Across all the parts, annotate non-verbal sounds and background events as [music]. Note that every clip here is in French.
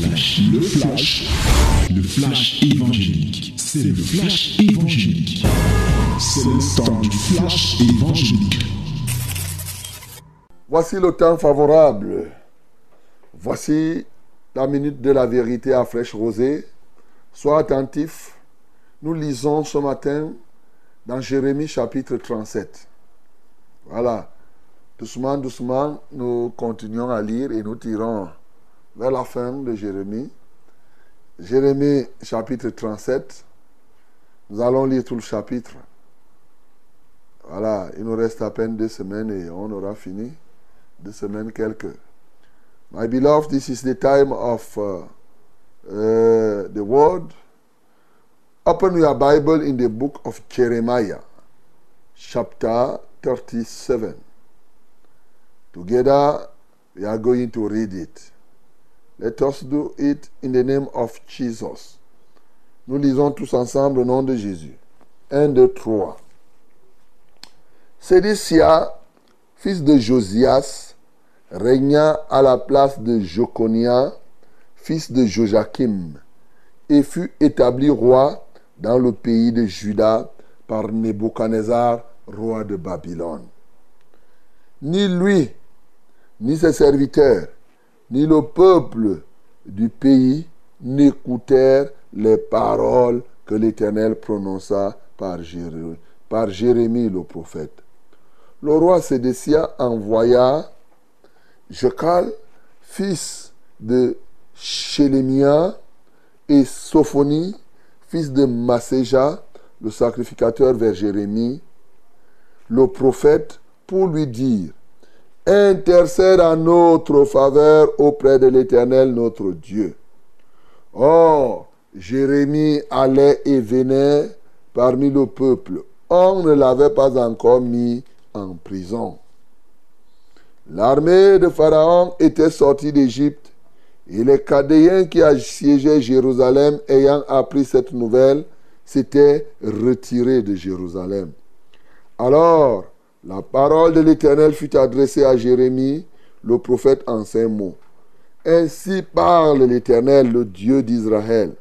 le flash, le flash évangélique. C'est le flash évangélique. C'est le temps du flash évangélique. Voici le temps favorable. Voici la minute de la vérité à flèche rosée. Sois attentif. Nous lisons ce matin dans Jérémie chapitre 37. Voilà. Doucement, doucement, nous continuons à lire et nous tirons vers la fin de Jérémie. Jérémie chapitre 37. Nous allons lire tout le chapitre. Voilà, il nous reste à peine deux semaines et on aura fini. Deux semaines quelques. My beloved, this is the time of uh, uh, the word. Open your Bible in the book of Jeremiah, chapter 37. Together, we are going to read it. Let us do it in the name of Jesus. Nous lisons tous ensemble au nom de Jésus. 1, 2, 3. Sédécia, fils de Josias, régna à la place de Joconia, fils de Joachim, et fut établi roi dans le pays de Juda par Nebuchadnezzar, roi de Babylone. Ni lui, ni ses serviteurs, ni le peuple du pays n'écoutèrent les paroles que l'Éternel prononça par Jérémie, le prophète. Le roi Sédécia envoya Jekal, fils de Shélémia, et Sophonie, fils de Masséja, le sacrificateur vers Jérémie, le prophète, pour lui dire intercède en notre faveur auprès de l'Éternel notre Dieu. Or, Jérémie allait et venait parmi le peuple. On ne l'avait pas encore mis en prison. L'armée de Pharaon était sortie d'Égypte et les Cadéens qui assiégeaient Jérusalem, ayant appris cette nouvelle, s'étaient retirés de Jérusalem. Alors, la parole de l'Éternel fut adressée à Jérémie, le prophète en ces mots. Ainsi parle l'Éternel, le Dieu d'Israël.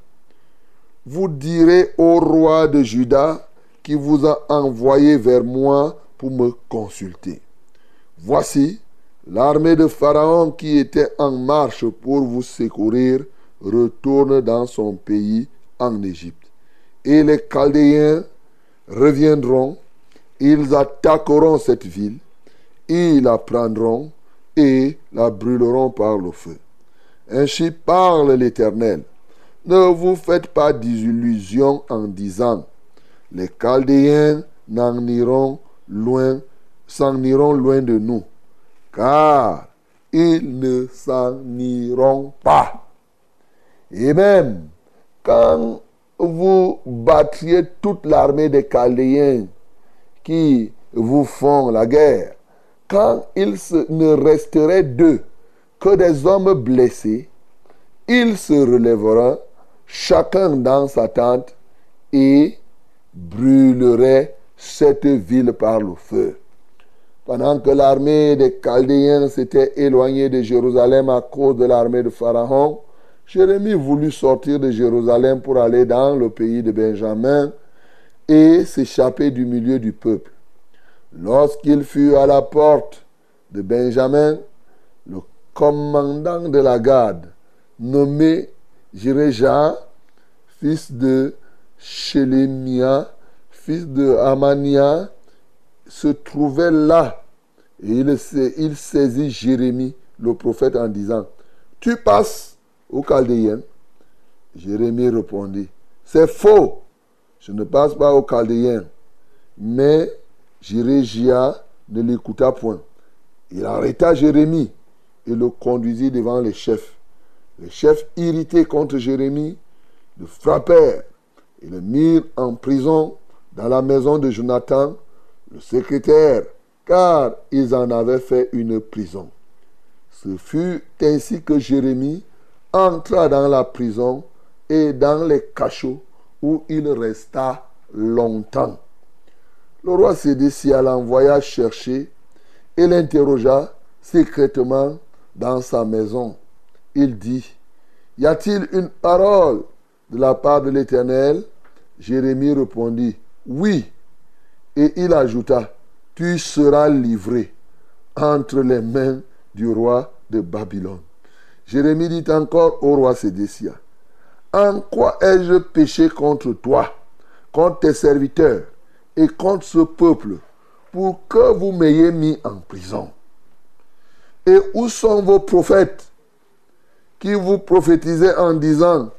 Vous direz au roi de Juda qui vous a envoyé vers moi pour me consulter. Voici, l'armée de Pharaon qui était en marche pour vous secourir retourne dans son pays en Égypte. Et les Chaldéens reviendront ils attaqueront cette ville, ils la prendront et la brûleront par le feu. Ainsi parle l'Éternel. Ne vous faites pas d'illusions en disant, les Chaldéens n'en iront loin, s'en iront loin de nous, car ils ne s'en iront pas. Et même quand vous battriez toute l'armée des Chaldéens qui vous font la guerre, quand il ne resterait d'eux que des hommes blessés, ils se relèveront chacun dans sa tente et brûleraient cette ville par le feu. Pendant que l'armée des Chaldéens s'était éloignée de Jérusalem à cause de l'armée de Pharaon, Jérémie voulut sortir de Jérusalem pour aller dans le pays de Benjamin et s'échapper du milieu du peuple. Lorsqu'il fut à la porte de Benjamin, le commandant de la garde, nommé Jéréja, fils de Shélémia, fils de Amania, se trouvait là. Et il, il saisit Jérémie, le prophète, en disant, Tu passes au Chaldéen Jérémie répondit, C'est faux. Je ne passe pas au Chaldéen, mais Jérégia ne l'écouta point. Il arrêta Jérémie et le conduisit devant les chefs. Les chefs, irrités contre Jérémie, le frappèrent et le mirent en prison dans la maison de Jonathan, le secrétaire, car ils en avaient fait une prison. Ce fut ainsi que Jérémie entra dans la prison et dans les cachots où il resta longtemps. Le roi Sédécia l'envoya chercher et l'interrogea secrètement dans sa maison. Il dit, Y a-t-il une parole de la part de l'Éternel? Jérémie répondit, Oui. Et il ajouta, Tu seras livré entre les mains du roi de Babylone. Jérémie dit encore au roi Sédécia, En quoi ai-je péché contre toi, contre tes serviteurs et contre ce peuple, pour que vous m'ayez mis en prison? Et où sont vos prophètes qui vous prophétisaient en disant,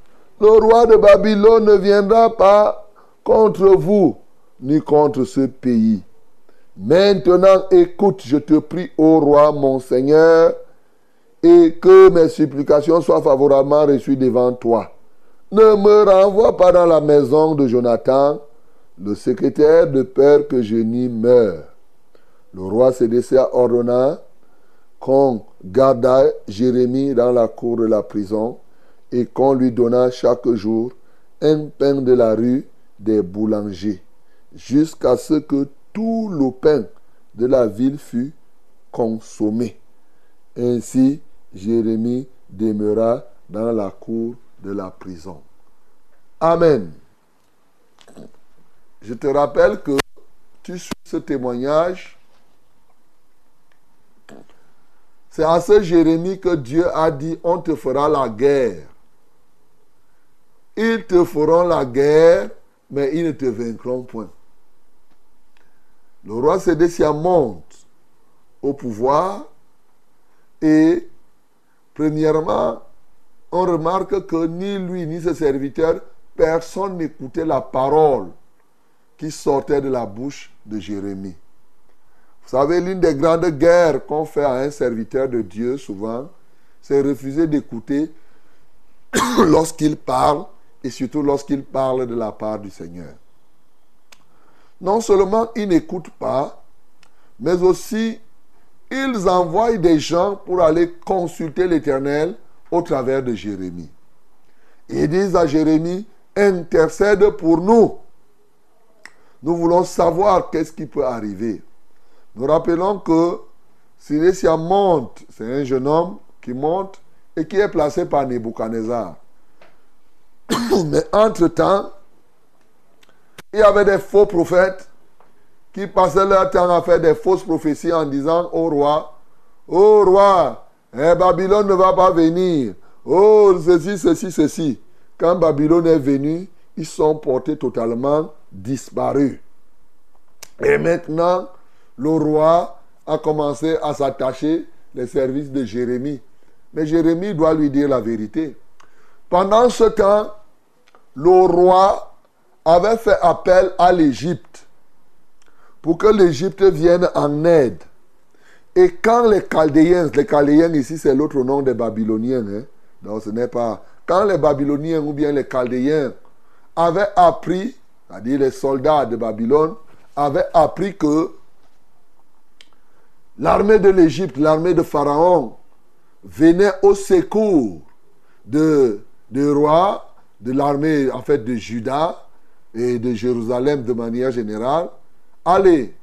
le roi de Babylone ne viendra pas contre vous, ni contre ce pays. Maintenant, écoute, je te prie, ô roi, mon Seigneur, et que mes supplications soient favorablement reçues devant toi. Ne me renvoie pas dans la maison de Jonathan, le secrétaire, de peur que je n'y meure. Le roi Sédécia ordonna qu'on garda Jérémie dans la cour de la prison et qu'on lui donna chaque jour un pain de la rue des boulangers, jusqu'à ce que tout le pain de la ville fût consommé. Ainsi, Jérémie demeura dans la cour de la prison. Amen. Je te rappelle que tu suis ce témoignage. C'est à ce Jérémie que Dieu a dit, on te fera la guerre. Ils te feront la guerre, mais ils ne te vaincront point. Le roi Sédécia monte au pouvoir et, premièrement, on remarque que ni lui ni ses serviteurs, personne n'écoutait la parole qui sortait de la bouche de Jérémie. Vous savez, l'une des grandes guerres qu'on fait à un serviteur de Dieu, souvent, c'est refuser d'écouter [coughs] lorsqu'il parle et surtout lorsqu'il parle de la part du Seigneur. Non seulement ils n'écoutent pas, mais aussi ils envoient des gens pour aller consulter l'Éternel au travers de Jérémie. Ils disent à Jérémie, intercède pour nous. Nous voulons savoir qu'est-ce qui peut arriver. Nous rappelons que Silesia monte, c'est un jeune homme qui monte et qui est placé par Nebuchadnezzar. [coughs] Mais entre-temps, il y avait des faux prophètes qui passaient leur temps à faire des fausses prophéties en disant au roi, au roi, eh, Babylone ne va pas venir. Oh, ceci, ceci, ceci. Quand Babylone est venu, ils sont portés totalement disparus. Et maintenant, le roi a commencé à s'attacher les services de Jérémie. Mais Jérémie doit lui dire la vérité. Pendant ce temps, le roi avait fait appel à l'Égypte pour que l'Égypte vienne en aide. Et quand les Chaldéens, les Chaldéens ici c'est l'autre nom des Babyloniens, hein, ce n'est pas. Quand les Babyloniens ou bien les Chaldéens avaient appris, c'est-à-dire les soldats de Babylone, avaient appris que l'armée de l'Égypte, l'armée de Pharaon, venait au secours de, de roi de l'armée en fait de Juda et de Jérusalem de manière générale, allez,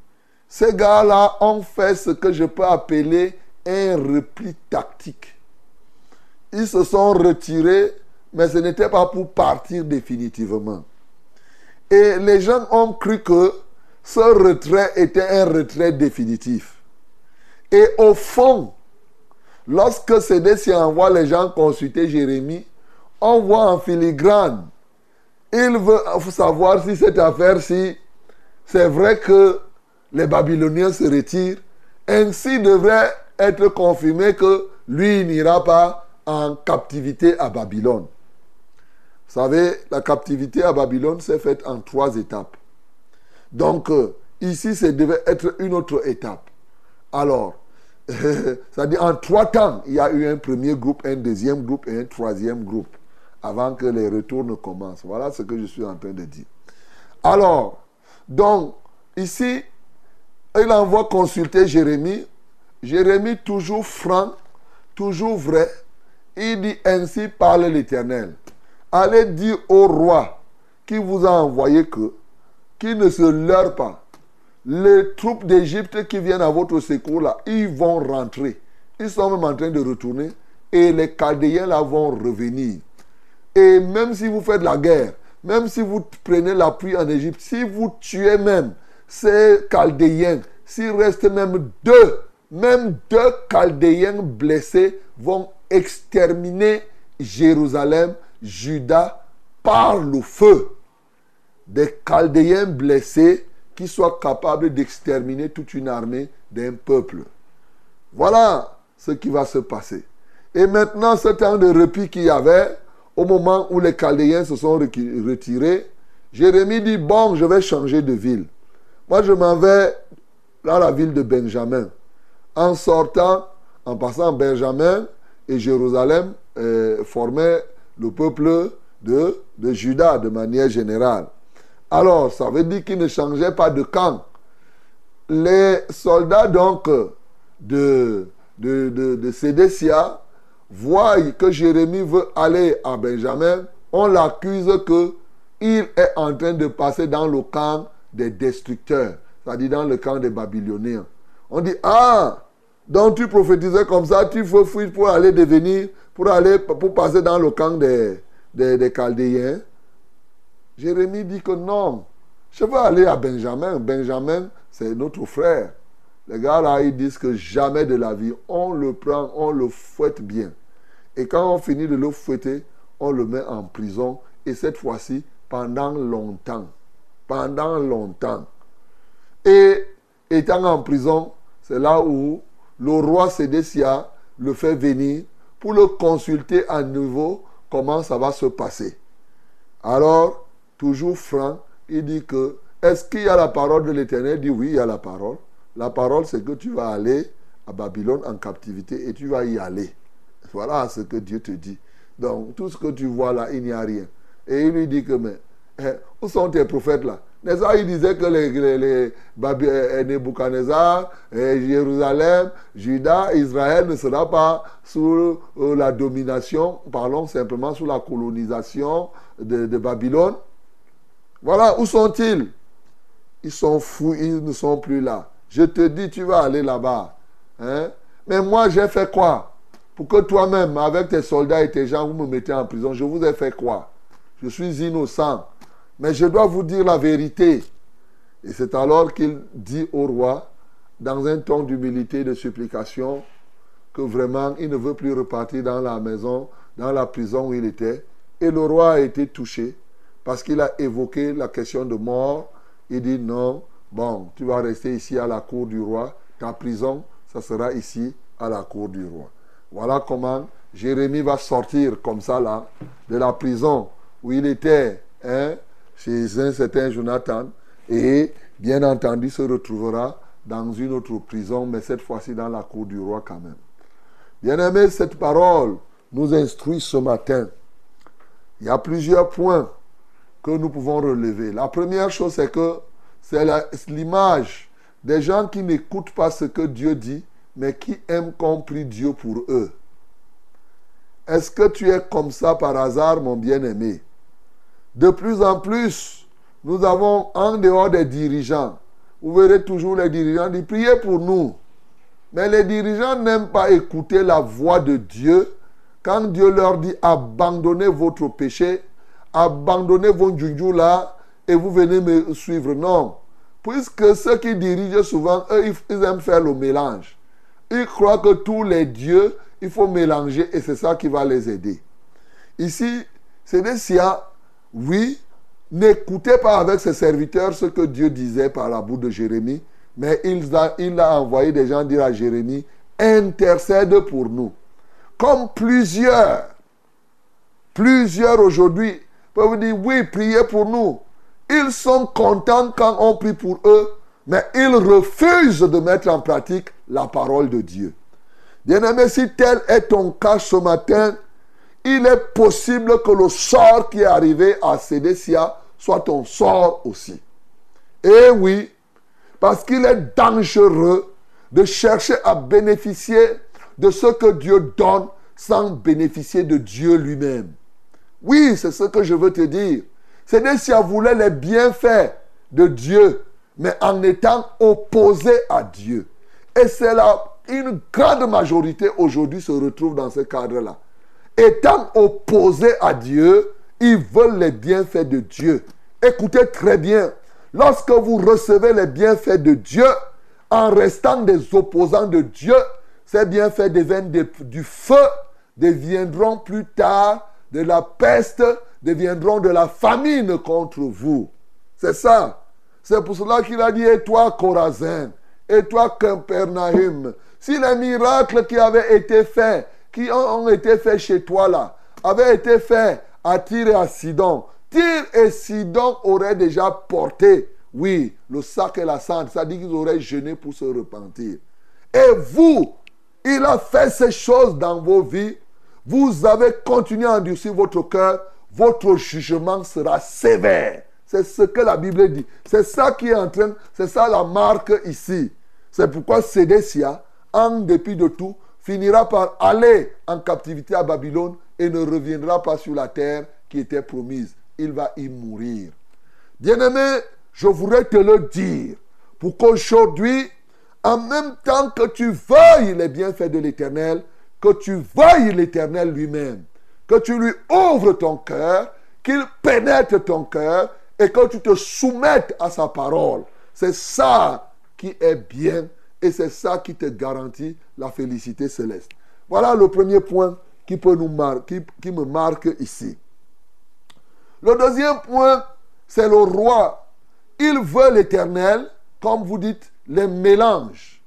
ces gars-là ont fait ce que je peux appeler un repli tactique. Ils se sont retirés, mais ce n'était pas pour partir définitivement. Et les gens ont cru que ce retrait était un retrait définitif. Et au fond, lorsque Sédécia envoie les gens consulter Jérémie, on voit en filigrane. Il veut savoir si cette affaire-ci, c'est vrai que les Babyloniens se retirent. Ainsi devrait être confirmé que lui n'ira pas en captivité à Babylone. Vous savez, la captivité à Babylone s'est faite en trois étapes. Donc, euh, ici, ça devait être une autre étape. Alors, [laughs] c'est-à-dire en trois temps, il y a eu un premier groupe, un deuxième groupe et un troisième groupe avant que les retours ne commencent. Voilà ce que je suis en train de dire. Alors, donc, ici, il envoie consulter Jérémie. Jérémie, toujours franc, toujours vrai. Il dit ainsi parle l'Éternel. Allez dire au roi qui vous a envoyé que, qu'il ne se leurre pas. Les troupes d'Égypte qui viennent à votre secours là, ils vont rentrer. Ils sont même en train de retourner et les Chaldéens là vont revenir. Et même si vous faites la guerre, même si vous prenez l'appui en Égypte, si vous tuez même ces Chaldéens, s'il reste même deux, même deux Chaldéens blessés vont exterminer Jérusalem, Juda, par le feu. Des Chaldéens blessés qui soient capables d'exterminer toute une armée d'un peuple. Voilà ce qui va se passer. Et maintenant, ce temps de repli qu'il y avait, au moment où les Chaldéens se sont retirés, Jérémie dit, bon, je vais changer de ville. Moi, je m'en vais dans la ville de Benjamin. En sortant, en passant Benjamin et Jérusalem, euh, formaient le peuple de, de Juda de manière générale. Alors, ça veut dire qu'il ne changeait pas de camp. Les soldats, donc, de, de, de, de Sédécia voient que Jérémie veut aller à Benjamin. On l'accuse qu'il est en train de passer dans le camp des destructeurs, c'est-à-dire dans le camp des Babyloniens. On dit, ah, donc tu prophétisais comme ça, tu veux fuir pour aller devenir, pour aller, pour passer dans le camp des, des, des Chaldéens. Jérémie dit que non, je veux aller à Benjamin. Benjamin, c'est notre frère. Les gars là, ils disent que jamais de la vie, on le prend, on le fouette bien. Et quand on finit de le fouetter, on le met en prison. Et cette fois-ci, pendant longtemps. Pendant longtemps. Et étant en prison, c'est là où le roi Sédécia le fait venir pour le consulter à nouveau comment ça va se passer. Alors, toujours franc, il dit que est-ce qu'il y a la parole de l'Éternel? Il dit oui, il y a la parole. La parole, c'est que tu vas aller à Babylone en captivité et tu vas y aller. Voilà ce que Dieu te dit. Donc, tout ce que tu vois là, il n'y a rien. Et il lui dit que, mais, où sont tes prophètes là? N'est-ce pas Il disait que les, les, les eh, Nebuchadnezzar, eh, Jérusalem, Juda, Israël ne sera pas sous euh, la domination, parlons simplement sous la colonisation de, de Babylone. Voilà, où sont-ils? Ils sont fous, ils ne sont plus là. Je te dis, tu vas aller là-bas. Hein? Mais moi, j'ai fait quoi? Pour que toi-même, avec tes soldats et tes gens, vous me mettez en prison. Je vous ai fait quoi? Je suis innocent. Mais je dois vous dire la vérité. Et c'est alors qu'il dit au roi, dans un ton d'humilité de supplication, que vraiment, il ne veut plus repartir dans la maison, dans la prison où il était. Et le roi a été touché parce qu'il a évoqué la question de mort. Il dit non, bon, tu vas rester ici à la cour du roi. Ta prison, ça sera ici à la cour du roi. Voilà comment Jérémie va sortir comme ça là de la prison où il était hein, chez un certain Jonathan et bien entendu se retrouvera dans une autre prison, mais cette fois-ci dans la cour du roi quand même. Bien aimé, cette parole nous instruit ce matin. Il y a plusieurs points que nous pouvons relever. La première chose, c'est que c'est l'image des gens qui n'écoutent pas ce que Dieu dit, mais qui aiment compris Dieu pour eux. Est-ce que tu es comme ça par hasard, mon bien-aimé? De plus en plus, nous avons en dehors des dirigeants, vous verrez toujours les dirigeants dire priez pour nous. Mais les dirigeants n'aiment pas écouter la voix de Dieu quand Dieu leur dit abandonnez votre péché, abandonnez vos djunjou là et vous venez me suivre. Non. Puisque ceux qui dirigent souvent, eux, ils aiment faire le mélange. Ils croient que tous les dieux, il faut mélanger et c'est ça qui va les aider. Ici, c'est des siens, oui, n'écoutez pas avec ses serviteurs ce que Dieu disait par la bouche de Jérémie, mais il a, envoyé des gens dire à Jérémie, intercède pour nous. Comme plusieurs, plusieurs aujourd'hui peuvent dire, oui, priez pour nous. Ils sont contents quand on prie pour eux, mais ils refusent de mettre en pratique la parole de Dieu. Bien-aimé, si tel est ton cas ce matin, il est possible que le sort qui est arrivé à Sédécia soit ton sort aussi. Et oui, parce qu'il est dangereux de chercher à bénéficier de ce que Dieu donne sans bénéficier de Dieu lui-même. Oui, c'est ce que je veux te dire. Sédécia voulait les bienfaits de Dieu, mais en étant opposé à Dieu. Et c'est là, une grande majorité aujourd'hui se retrouve dans ce cadre-là. Étant opposés à Dieu, ils veulent les bienfaits de Dieu. Écoutez très bien, lorsque vous recevez les bienfaits de Dieu, en restant des opposants de Dieu, ces bienfaits deviennent du feu, deviendront plus tard de la peste, deviendront de la famine contre vous. C'est ça. C'est pour cela qu'il a dit, et toi, Corazin, et toi, Capernaum, si les miracles qui avaient été faits, qui ont été faits chez toi là, avaient été faits à Tyr et à Sidon, Tyr et Sidon auraient déjà porté, oui, le sac et la cendre, c'est-à-dire qu'ils auraient jeûné pour se repentir. Et vous, il a fait ces choses dans vos vies, vous avez continué à endurcir votre cœur, votre jugement sera sévère. C'est ce que la Bible dit. C'est ça qui est en train, c'est ça la marque ici. C'est pourquoi Sédécia, en dépit de tout, finira par aller en captivité à Babylone et ne reviendra pas sur la terre qui était promise. Il va y mourir. Bien-aimé, je voudrais te le dire pour qu'aujourd'hui, en même temps que tu veuilles les bienfaits de l'Éternel, que tu veuilles l'Éternel lui-même, que tu lui ouvres ton cœur, qu'il pénètre ton cœur et que tu te soumettes à sa parole. C'est ça qui est bien et c'est ça qui te garantit la félicité céleste. Voilà le premier point qui, peut nous me marque ici. Le deuxième point, c'est le roi. Il veut l'éternel, comme vous dites, les mélanges.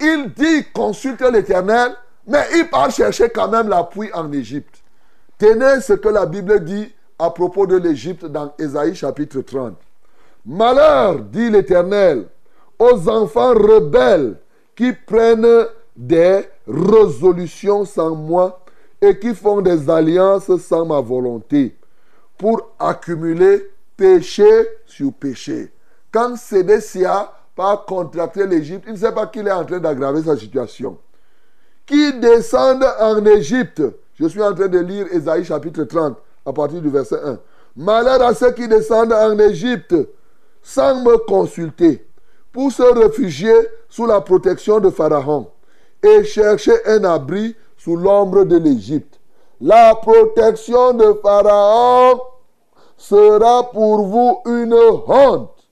Il dit consulte l'éternel, mais il part chercher quand même l'appui en Égypte. Tenez ce que la Bible dit à propos de l'Égypte dans Ésaïe chapitre 30. Malheur, dit l'Éternel, aux enfants rebelles qui prennent des résolutions sans moi et qui font des alliances sans ma volonté pour accumuler péché sur péché. Quand Sédécia part contracter l'Égypte, il ne sait pas qu'il est en train d'aggraver sa situation. Qui descendent en Égypte, je suis en train de lire Ésaïe chapitre 30 à partir du verset 1. Malheur à ceux qui descendent en Égypte sans me consulter pour se réfugier sous la protection de Pharaon et chercher un abri sous l'ombre de l'Égypte. La protection de Pharaon sera pour vous une honte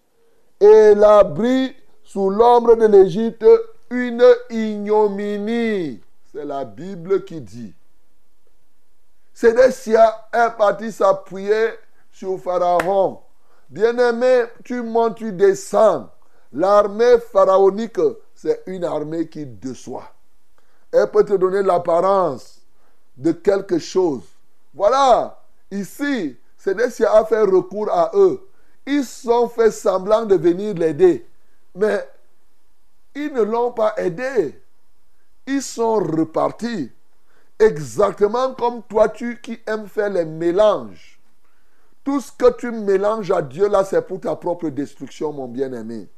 et l'abri sous l'ombre de l'Égypte une ignominie. C'est la Bible qui dit. Sédécia est parti s'appuyer sur Pharaon. Bien-aimé, tu montes, tu descends. L'armée pharaonique, c'est une armée qui déçoit. Elle peut te donner l'apparence de quelque chose. Voilà, ici, Sédécia a fait recours à eux. Ils sont fait semblant de venir l'aider. Mais ils ne l'ont pas aidé. Ils sont repartis. Exactement comme toi, tu qui aimes faire les mélanges. Tout ce que tu mélanges à Dieu, là, c'est pour ta propre destruction, mon bien-aimé.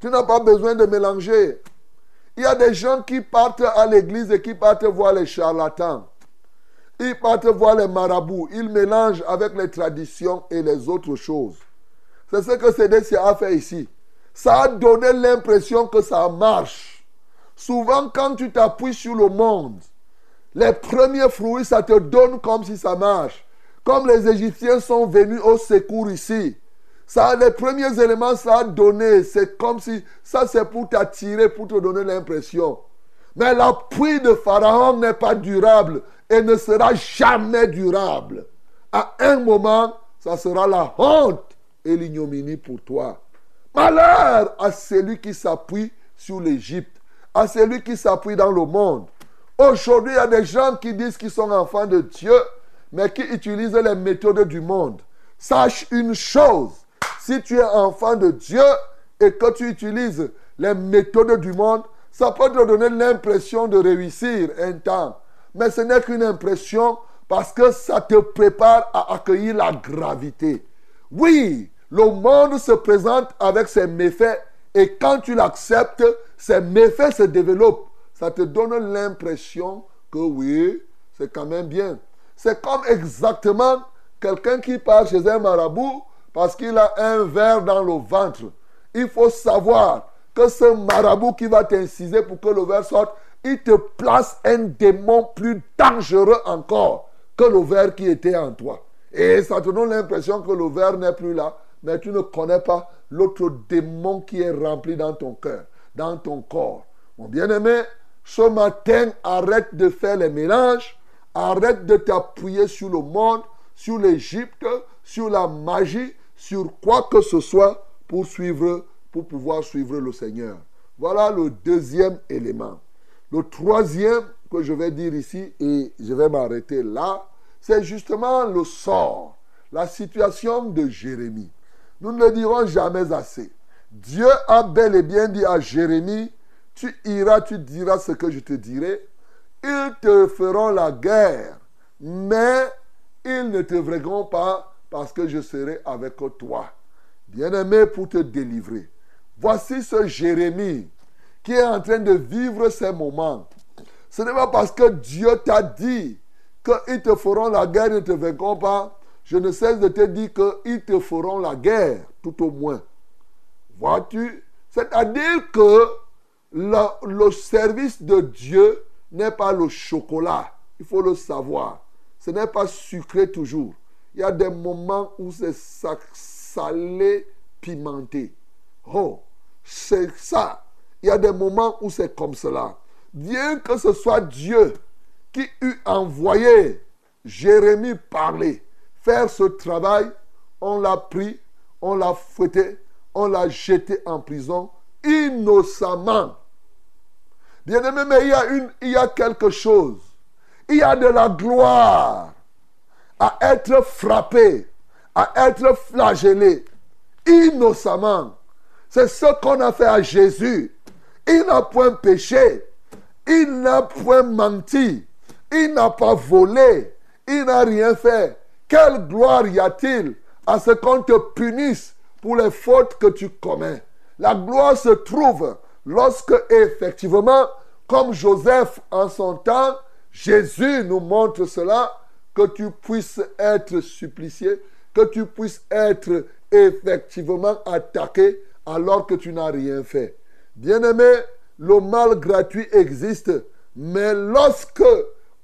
Tu n'as pas besoin de mélanger. Il y a des gens qui partent à l'église et qui partent voir les charlatans. Ils partent voir les marabouts. Ils mélangent avec les traditions et les autres choses. C'est ce que Sédécia a fait ici. Ça a donné l'impression que ça marche. Souvent, quand tu t'appuies sur le monde, les premiers fruits, ça te donne comme si ça marche. Comme les Égyptiens sont venus au secours ici. Ça, les premiers éléments, ça a donné. C'est comme si ça, c'est pour t'attirer, pour te donner l'impression. Mais l'appui de Pharaon n'est pas durable et ne sera jamais durable. À un moment, ça sera la honte et l'ignominie pour toi. Malheur à celui qui s'appuie sur l'Égypte, à celui qui s'appuie dans le monde. Aujourd'hui, il y a des gens qui disent qu'ils sont enfants de Dieu, mais qui utilisent les méthodes du monde. Sache une chose, si tu es enfant de Dieu et que tu utilises les méthodes du monde, ça peut te donner l'impression de réussir un temps. Mais ce n'est qu'une impression parce que ça te prépare à accueillir la gravité. Oui, le monde se présente avec ses méfaits et quand tu l'acceptes, ces méfaits se développent ça te donne l'impression que oui, c'est quand même bien. C'est comme exactement quelqu'un qui part chez un marabout parce qu'il a un verre dans le ventre. Il faut savoir que ce marabout qui va t'inciser pour que le verre sorte il te place un démon plus dangereux encore que le ver qui était en toi. Et ça te donne l'impression que le ver n'est plus là, mais tu ne connais pas l'autre démon qui est rempli dans ton cœur, dans ton corps. Mon bien-aimé, ce matin, arrête de faire les mélanges, arrête de t'appuyer sur le monde, sur l'Égypte, sur la magie, sur quoi que ce soit pour suivre, pour pouvoir suivre le Seigneur. Voilà le deuxième élément. Le troisième que je vais dire ici, et je vais m'arrêter là, c'est justement le sort, la situation de Jérémie. Nous ne le dirons jamais assez. Dieu a bel et bien dit à Jérémie, tu iras, tu diras ce que je te dirai. Ils te feront la guerre, mais ils ne te verront pas parce que je serai avec toi. Bien-aimé pour te délivrer. Voici ce Jérémie qui est en train de vivre ces moments. Ce n'est pas parce que Dieu t'a dit qu'ils te feront la guerre, ils ne te vaincront pas. Je ne cesse de te dire qu'ils te feront la guerre, tout au moins. Vois-tu? C'est-à-dire que le, service de Dieu n'est pas le chocolat. Il faut le savoir. Ce n'est pas sucré toujours. Il y a des moments où c'est salé, pimenté. Oh, c'est ça. Il y a des moments où c'est comme cela. Bien que ce soit Dieu qui eut envoyé Jérémie parler, faire ce travail, on l'a pris, on l'a fouetté, on l'a jeté en prison innocemment. Bien aimé, mais il y, a une, il y a quelque chose. Il y a de la gloire à être frappé, à être flagellé innocemment. C'est ce qu'on a fait à Jésus. Il n'a point péché. Il n'a point menti. Il n'a pas volé. Il n'a rien fait. Quelle gloire y a-t-il à ce qu'on te punisse pour les fautes que tu commets? La gloire se trouve lorsque effectivement, comme Joseph en son temps, Jésus nous montre cela, que tu puisses être supplicié, que tu puisses être effectivement attaqué alors que tu n'as rien fait. Bien-aimé, le mal gratuit existe, mais lorsque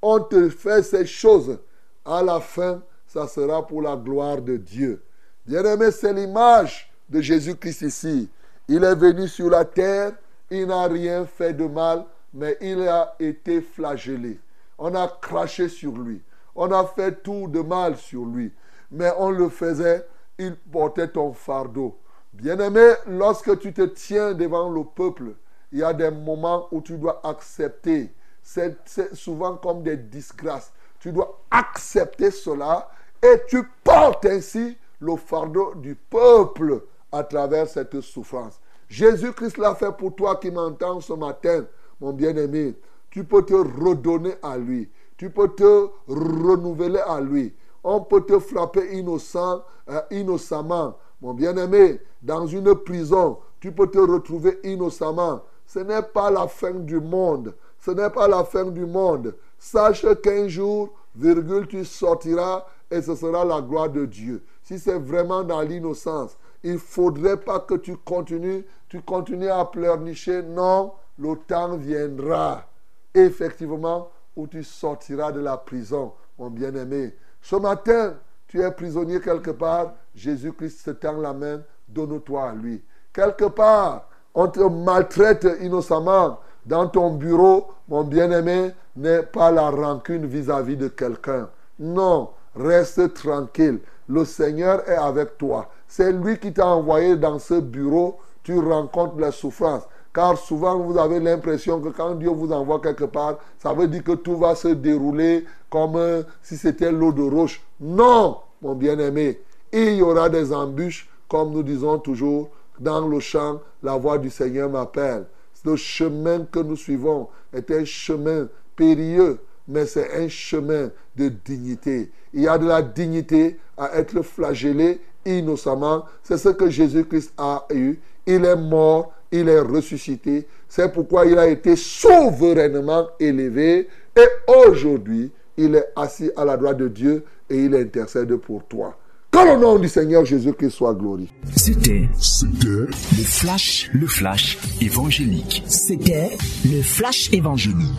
on te fait ces choses, à la fin, ça sera pour la gloire de Dieu. Bien-aimé, c'est l'image de Jésus-Christ ici. Il est venu sur la terre, il n'a rien fait de mal, mais il a été flagellé. On a craché sur lui. On a fait tout de mal sur lui. Mais on le faisait, il portait ton fardeau. Bien-aimé, lorsque tu te tiens devant le peuple, il y a des moments où tu dois accepter. C'est souvent comme des disgrâces. Tu dois accepter cela et tu portes ainsi le fardeau du peuple à travers cette souffrance. Jésus-Christ l'a fait pour toi qui m'entends ce matin, mon bien-aimé. Tu peux te redonner à lui. Tu peux te renouveler à lui. On peut te frapper innocent, euh, innocemment. Mon bien-aimé, dans une prison, tu peux te retrouver innocemment. Ce n'est pas la fin du monde. Ce n'est pas la fin du monde. Sache qu'un jour, virgule, tu sortiras et ce sera la gloire de Dieu. Si c'est vraiment dans l'innocence, il ne faudrait pas que tu continues, tu continues à pleurnicher. Non, le temps viendra. Effectivement, où tu sortiras de la prison, mon bien-aimé. Ce matin, tu es prisonnier quelque part, Jésus-Christ se tend la main, donne-toi à lui. Quelque part, on te maltraite innocemment dans ton bureau, mon bien-aimé, n'est pas la rancune vis-à-vis de quelqu'un. Non, reste tranquille. Le Seigneur est avec toi. C'est lui qui t'a envoyé dans ce bureau. Tu rencontres la souffrance. Car souvent, vous avez l'impression que quand Dieu vous envoie quelque part, ça veut dire que tout va se dérouler comme euh, si c'était l'eau de roche. Non, mon bien-aimé. Il y aura des embûches, comme nous disons toujours, dans le champ, la voix du Seigneur m'appelle. Le chemin que nous suivons est un chemin périlleux, mais c'est un chemin de dignité. Il y a de la dignité à être flagellé innocemment. C'est ce que Jésus-Christ a eu. Il est mort il est ressuscité. C'est pourquoi il a été souverainement élevé. Et aujourd'hui, il est assis à la droite de Dieu et il intercède pour toi. Que le nom du Seigneur Jésus-Christ soit glorifié. C'était C'était le flash, le flash évangélique. C'était le flash évangélique.